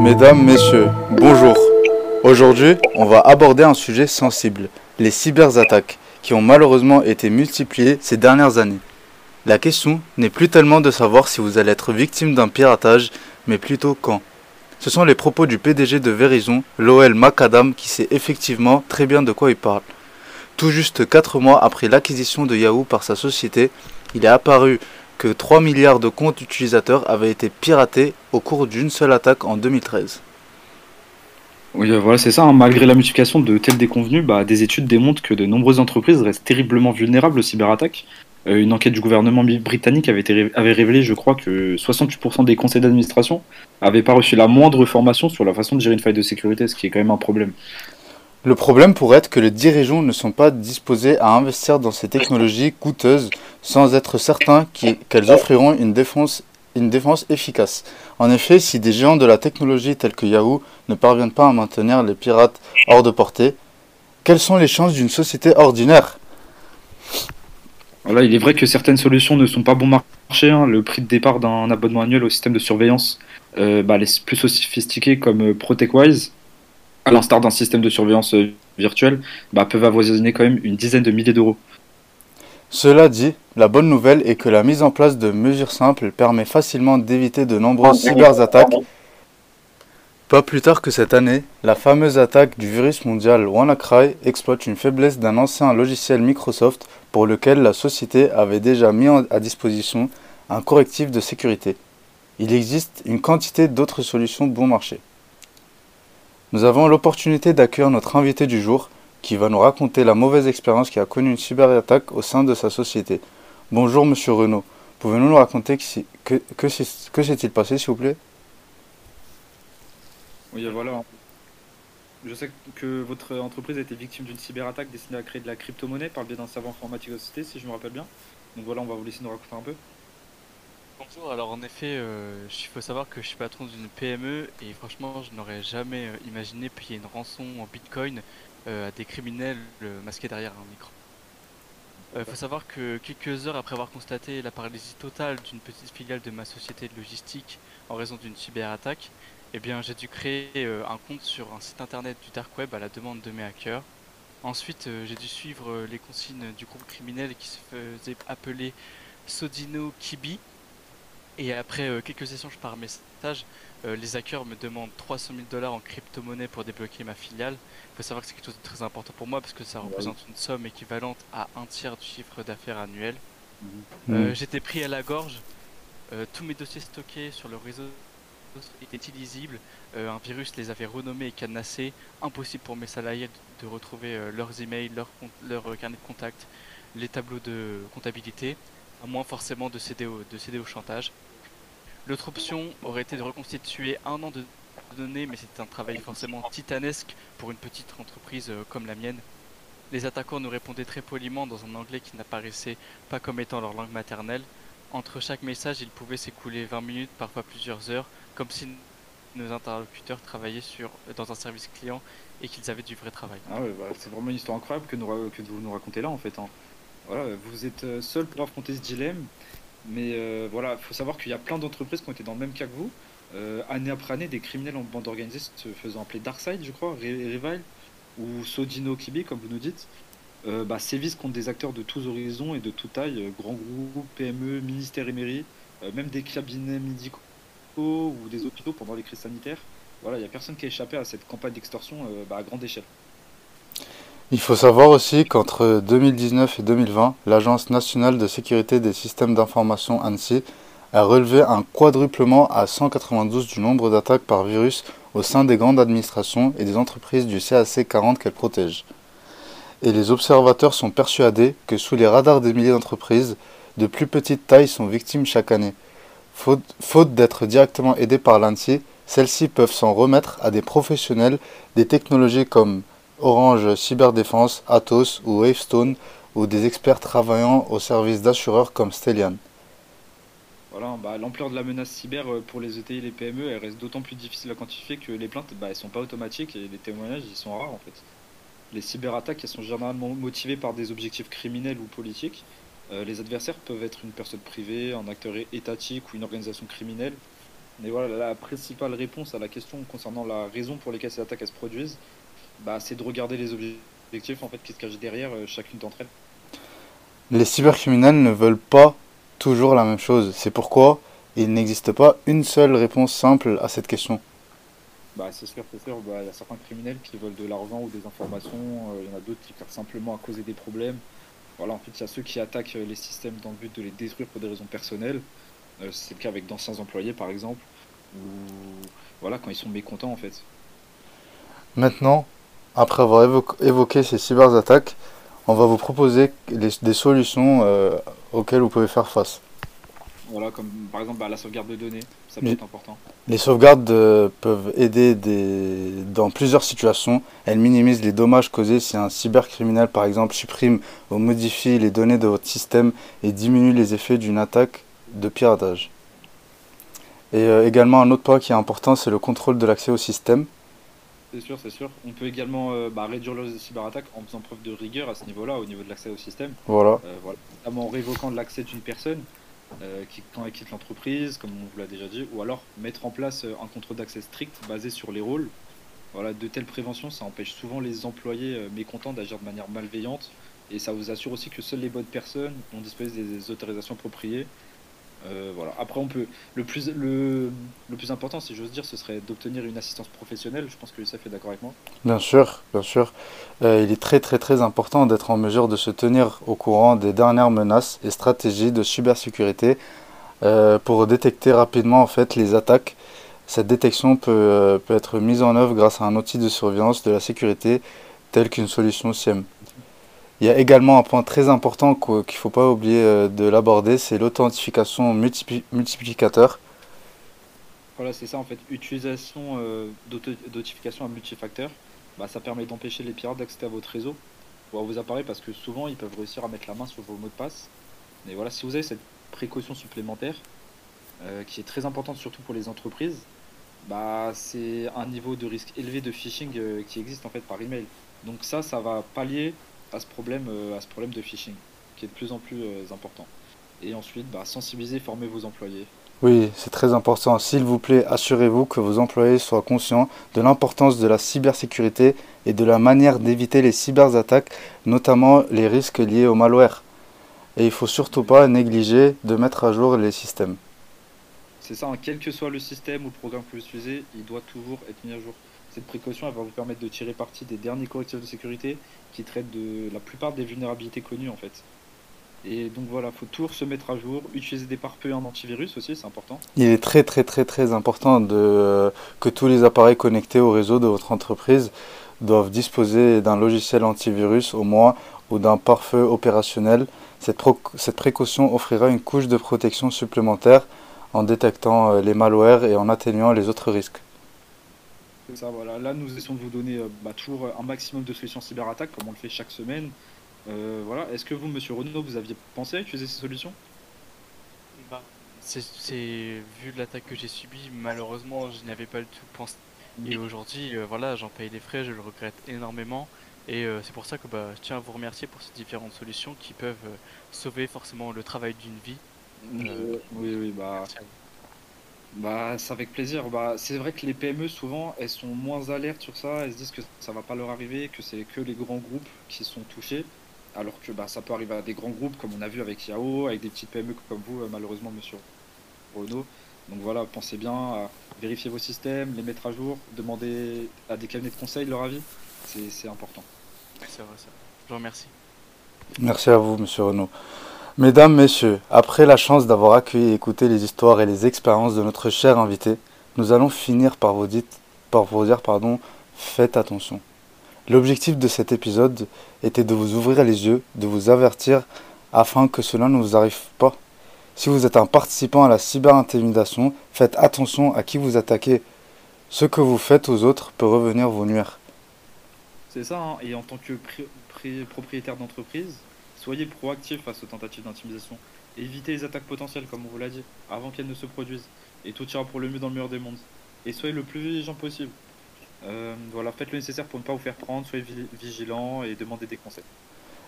Mesdames, Messieurs, bonjour. Aujourd'hui, on va aborder un sujet sensible, les cyberattaques, qui ont malheureusement été multipliées ces dernières années. La question n'est plus tellement de savoir si vous allez être victime d'un piratage, mais plutôt quand. Ce sont les propos du PDG de Verizon, Lowell Macadam, qui sait effectivement très bien de quoi il parle. Tout juste 4 mois après l'acquisition de Yahoo par sa société, il est apparu que 3 milliards de comptes utilisateurs avaient été piratés au cours d'une seule attaque en 2013. Oui, euh, voilà, c'est ça. hein. Malgré la multiplication de tels déconvenus, bah, des études démontrent que de nombreuses entreprises restent terriblement vulnérables aux cyberattaques. Euh, une enquête du gouvernement britannique avait, avait révélé, je crois, que 68% des conseils d'administration n'avaient pas reçu la moindre formation sur la façon de gérer une faille de sécurité, ce qui est quand même un problème. Le problème pourrait être que les dirigeants ne sont pas disposés à investir dans ces technologies coûteuses sans être certains qu'elles offriront une défense, efficace. En effet, si des géants de la technologie tels que Yahoo ne parviennent pas à maintenir les pirates hors de portée, quelles sont les chances d'une société ordinaire? Il est vrai que certaines solutions ne sont pas bon marché. hein. Le prix de départ d'un abonnement annuel au système de surveillance, euh, bah, plus sophistiqués comme euh, ProtectWise, à l'instar d'un système de surveillance euh, virtuel, bah, peuvent avoisiner quand même une dizaine de milliers d'euros. Cela dit, la bonne nouvelle est que la mise en place de mesures simples permet facilement d'éviter de nombreuses cyberattaques. Pas plus tard que cette année, la fameuse attaque du virus mondial WannaCry exploite une faiblesse d'un ancien logiciel Microsoft pour lequel la société avait déjà mis à disposition un correctif de sécurité. Il existe une quantité d'autres solutions bon marché. Nous avons l'opportunité d'accueillir notre invité du jour qui va nous raconter la mauvaise expérience qui a connu une cyberattaque au sein de sa société. Bonjour Monsieur Renaud, pouvez-vous nous raconter que, que, que s'est- que s'est-il passé s'il vous plaît? Oui, voilà. Je sais que votre entreprise a été victime d'une cyberattaque destinée à créer de la crypto-monnaie par le biais d'un savant informatique de société, si je me rappelle bien. Donc voilà, on va vous laisser nous raconter un peu. Bonjour, alors en effet, euh, il faut savoir que je suis patron d'une PME et franchement, je n'aurais jamais euh, imaginé payer une rançon en bitcoin euh, à des criminels euh, masqués derrière un micro. Il faut savoir que quelques heures après avoir constaté la paralysie totale d'une petite filiale de ma société de logistique en raison d'une cyberattaque, eh bien j'ai dû créer euh, un compte sur un site internet du dark web à la demande de mes hackers. Ensuite, euh, j'ai dû suivre euh, les consignes du groupe criminel qui se faisait appeler Sodino Kibi. Et après euh, quelques échanges par message, euh, les hackers me demandent 300 000 dollars en crypto-monnaie pour débloquer ma filiale. Il faut savoir que c'est quelque chose de très important pour moi parce que ça représente une somme équivalente à un tiers du chiffre d'affaires annuel. Euh, Mm. J'étais pris à la gorge, euh, tous mes dossiers stockés sur le réseau étaient illisibles, Euh, un virus les avait renommés et cadenassés, impossible pour mes salariés de, de retrouver euh, leurs emails, leurs leur euh, carnet de contact, les tableaux de comptabilité, moins forcément de céder au, chantage. L'autre option aurait été de reconstituer un an de données, mais c'est un travail forcément titanesque pour une petite entreprise euh, comme la mienne. Les attaquants nous répondaient très poliment dans un anglais qui n'apparaissait pas comme étant leur langue maternelle. Entre chaque message, il pouvait s'écouler 20 minutes, parfois plusieurs heures, comme si nos interlocuteurs travaillaient dans un service client et qu'ils avaient du vrai travail. Ah bah, c'est vraiment une histoire incroyable que vous nous racontez là en fait. hein. Voilà, vous êtes euh, seul pour affronter ce dilemme, mais euh, voilà, il faut savoir qu'il y a plein d'entreprises qui ont été dans le même cas que vous. Euh, année après année, des criminels en bande organisée se faisant appeler Darkside, je crois, Re- Revile, ou Sodino Kibi, comme vous nous dites, euh, bah, sévissent contre des acteurs de tous horizons et de toute taille, grands groupes, PME, ministères et mairies, même des cabinets médicaux ou des hôpitaux pendant les crises sanitaires. Voilà, il n'y a personne qui a échappé à cette campagne d'extorsion bah, à grande échelle. Il faut savoir aussi qu'entre 2019 et 2020, l'Agence nationale de sécurité des systèmes d'information ANSI a relevé un quadruplement à 192 du nombre d'attaques par virus au sein des grandes administrations et des entreprises du CAC 40 qu'elle protège. Et les observateurs sont persuadés que sous les radars des milliers d'entreprises, de plus petites tailles sont victimes chaque année. Faute, d'être directement aidées par l'ANSI, celles-ci peuvent s'en remettre à des professionnels des technologies comme Orange Cyberdéfense, Atos ou Wavestone ou des experts travaillant au service d'assureurs comme Stellian. Voilà, bah, l'ampleur de la menace cyber euh, pour les ETI et les PME, elle reste d'autant plus difficile à quantifier que les plaintes, bah, sont pas automatiques et les témoignages, ils sont rares en fait. Les cyberattaques, sont généralement motivées par des objectifs criminels ou politiques. Euh, les adversaires peuvent être une personne privée, un acteur étatique ou une organisation criminelle. Mais voilà, la principale réponse à la question concernant la raison pour laquelle ces attaques se produisent, bah, c'est de regarder les objectifs en fait qui se cachent derrière euh, chacune d'entre elles. Les cybercriminels ne veulent pas toujours la même chose. C'est pourquoi il n'existe pas une seule réponse simple à cette question. Bah, c'est sûr, c'est sûr. Bah, il y a certains criminels qui veulent de l'argent ou des informations. Euh, il y en a d'autres qui cherchent simplement à causer des problèmes. Voilà, en fait, il y a ceux qui attaquent les systèmes dans le but de les détruire pour des raisons personnelles. Euh, c'est le cas avec d'anciens employés, par exemple. Ou voilà, quand ils sont mécontents, en fait. Maintenant, après avoir évoqué ces cyberattaques, on va vous proposer des solutions euh, auxquelles vous pouvez faire face. Voilà, comme par exemple bah, la sauvegarde de données, ça peut être important. Les sauvegardes euh, peuvent aider dans plusieurs situations. Elles minimisent les dommages causés si un cybercriminel, par exemple, supprime ou modifie les données de votre système et diminue les effets d'une attaque de piratage. Et euh, également, un autre point qui est important, c'est le contrôle de l'accès au système. C'est sûr, c'est sûr. On peut également euh, bah, réduire les cyberattaques en faisant preuve de rigueur à ce niveau-là, au niveau de l'accès au système. Voilà. voilà. Notamment en révoquant l'accès d'une personne. Euh, qui, quand elle quitte l'entreprise, comme on vous l'a déjà dit, ou alors mettre en place euh, un contrôle d'accès strict basé sur les rôles. Voilà, de telles préventions, ça empêche souvent les employés euh, mécontents d'agir de manière malveillante et ça vous assure aussi que seules les bonnes personnes ont disposé des autorisations appropriées euh, voilà. Après, on peut. Le plus, le, plus important, si j'ose dire, ce serait d'obtenir une assistance professionnelle. Je pense que ça fait d'accord avec moi. Bien sûr, bien sûr. Euh, il est très, très, très important d'être en mesure de se tenir au courant des dernières menaces et stratégies de cybersécurité euh, pour détecter rapidement en fait les attaques. Cette détection peut, peut être mise en œuvre grâce à un outil de surveillance de la sécurité tel qu'une solution SIEM. Il y a également un point très important qu'il ne faut pas oublier euh, de l'aborder, c'est l'authentification multiplicateur. Voilà, c'est ça en fait. Utilisation euh, d'authentification à multifacteur, bah, ça permet d'empêcher les pirates d'accéder à votre réseau ou à vos appareils parce que souvent ils peuvent réussir à mettre la main sur vos mots de passe. Mais voilà, si vous avez cette précaution supplémentaire, euh, qui est très importante surtout pour les entreprises, bah, c'est un niveau de risque élevé de phishing qui existe en fait par email. Donc ça, ça va pallier à ce problème, euh, à ce problème de phishing, qui est de plus en plus euh, important. Et ensuite, bah, sensibiliser, former vos employés. Oui, c'est très important. S'il vous plaît, assurez-vous que vos employés soient conscients de l'importance de la cybersécurité et de la manière d'éviter les cyberattaques, notamment les risques liés au malware. Et il faut surtout pas négliger de mettre à jour les systèmes. C'est ça, quel que soit le système ou le programme que vous utilisez, il doit toujours être mis à jour. Cette précaution va vous permettre de tirer parti des derniers correctifs de sécurité qui traitent de la plupart des vulnérabilités connues en fait. Et donc voilà, faut toujours se mettre à jour, utiliser des pare-feux en antivirus aussi, c'est important. Il est très très très très important euh, que tous les appareils connectés au réseau de votre entreprise doivent disposer d'un logiciel antivirus au moins ou d'un pare-feu opérationnel. Cette précaution offrira une couche de protection supplémentaire en détectant euh, les malwares et en atténuant les autres risques. Ça, voilà. Là, nous essayons de vous donner euh, bah, toujours un maximum de solutions cyberattaques, comme on le fait chaque semaine. Euh, voilà. Est-ce que vous, Monsieur Renaud, vous aviez pensé à utiliser ces solutions? Bah, c'est, vu l'attaque que j'ai subie, malheureusement, je n'avais pas du tout pensé. Et aujourd'hui, euh, voilà, j'en paye les frais, je le regrette énormément. Et c'est pour ça que bah, je tiens à vous remercier pour ces différentes solutions qui peuvent sauver forcément le travail d'une vie. Oui, oui, bah. Bah, c'est avec plaisir. Bah, c'est vrai que les PME, souvent, elles sont moins alertes sur ça. Elles se disent que ça va pas leur arriver, que c'est que les grands groupes qui sont touchés. Alors que bah, ça peut arriver à des grands groupes, comme on a vu avec Yahoo, avec des petites PME comme vous, euh, malheureusement, monsieur Renault. Donc voilà, pensez bien à vérifier vos systèmes, les mettre à jour, demander à des cabinets de conseil leur avis. C'est important. C'est vrai, ça. Je vous remercie. Merci à vous, monsieur Renault. Mesdames, Messieurs, après la chance d'avoir accueilli et écouté les histoires et les expériences de notre cher invité, nous allons finir par vous, vous dire pardon, faites attention. L'objectif de cet épisode était de vous ouvrir les yeux, de vous avertir afin que cela ne vous arrive pas. Si vous êtes un participant à la cyberintimidation, faites attention à qui vous attaquez. Ce que vous faites aux autres peut revenir vous nuire. C'est ça, hein. et en tant que propriétaire d'entreprise, Soyez proactif face aux tentatives d'intimidation. Évitez les attaques potentielles, comme on vous l'a dit, avant qu'elles ne se produisent. Et tout ira pour le mieux dans le meilleur des mondes. Et soyez le plus vigilant possible. Euh, voilà, faites le nécessaire pour ne pas vous faire prendre, soyez vigilant et demandez des conseils.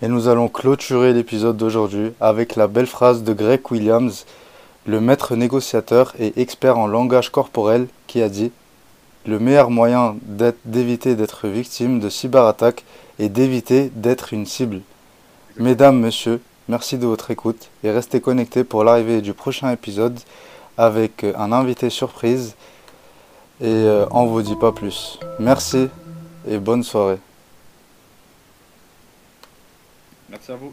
Et nous allons clôturer l'épisode d'aujourd'hui avec la belle phrase de Greg Williams, le maître négociateur et expert en langage corporel, qui a dit Le meilleur moyen d'éviter d'être victime de cyberattaques est d'éviter d'être une cible. Mesdames, messieurs, merci de votre écoute et restez connectés pour l'arrivée du prochain épisode avec un invité surprise. Et euh, on vous dit pas plus. Merci et bonne soirée. Merci à vous.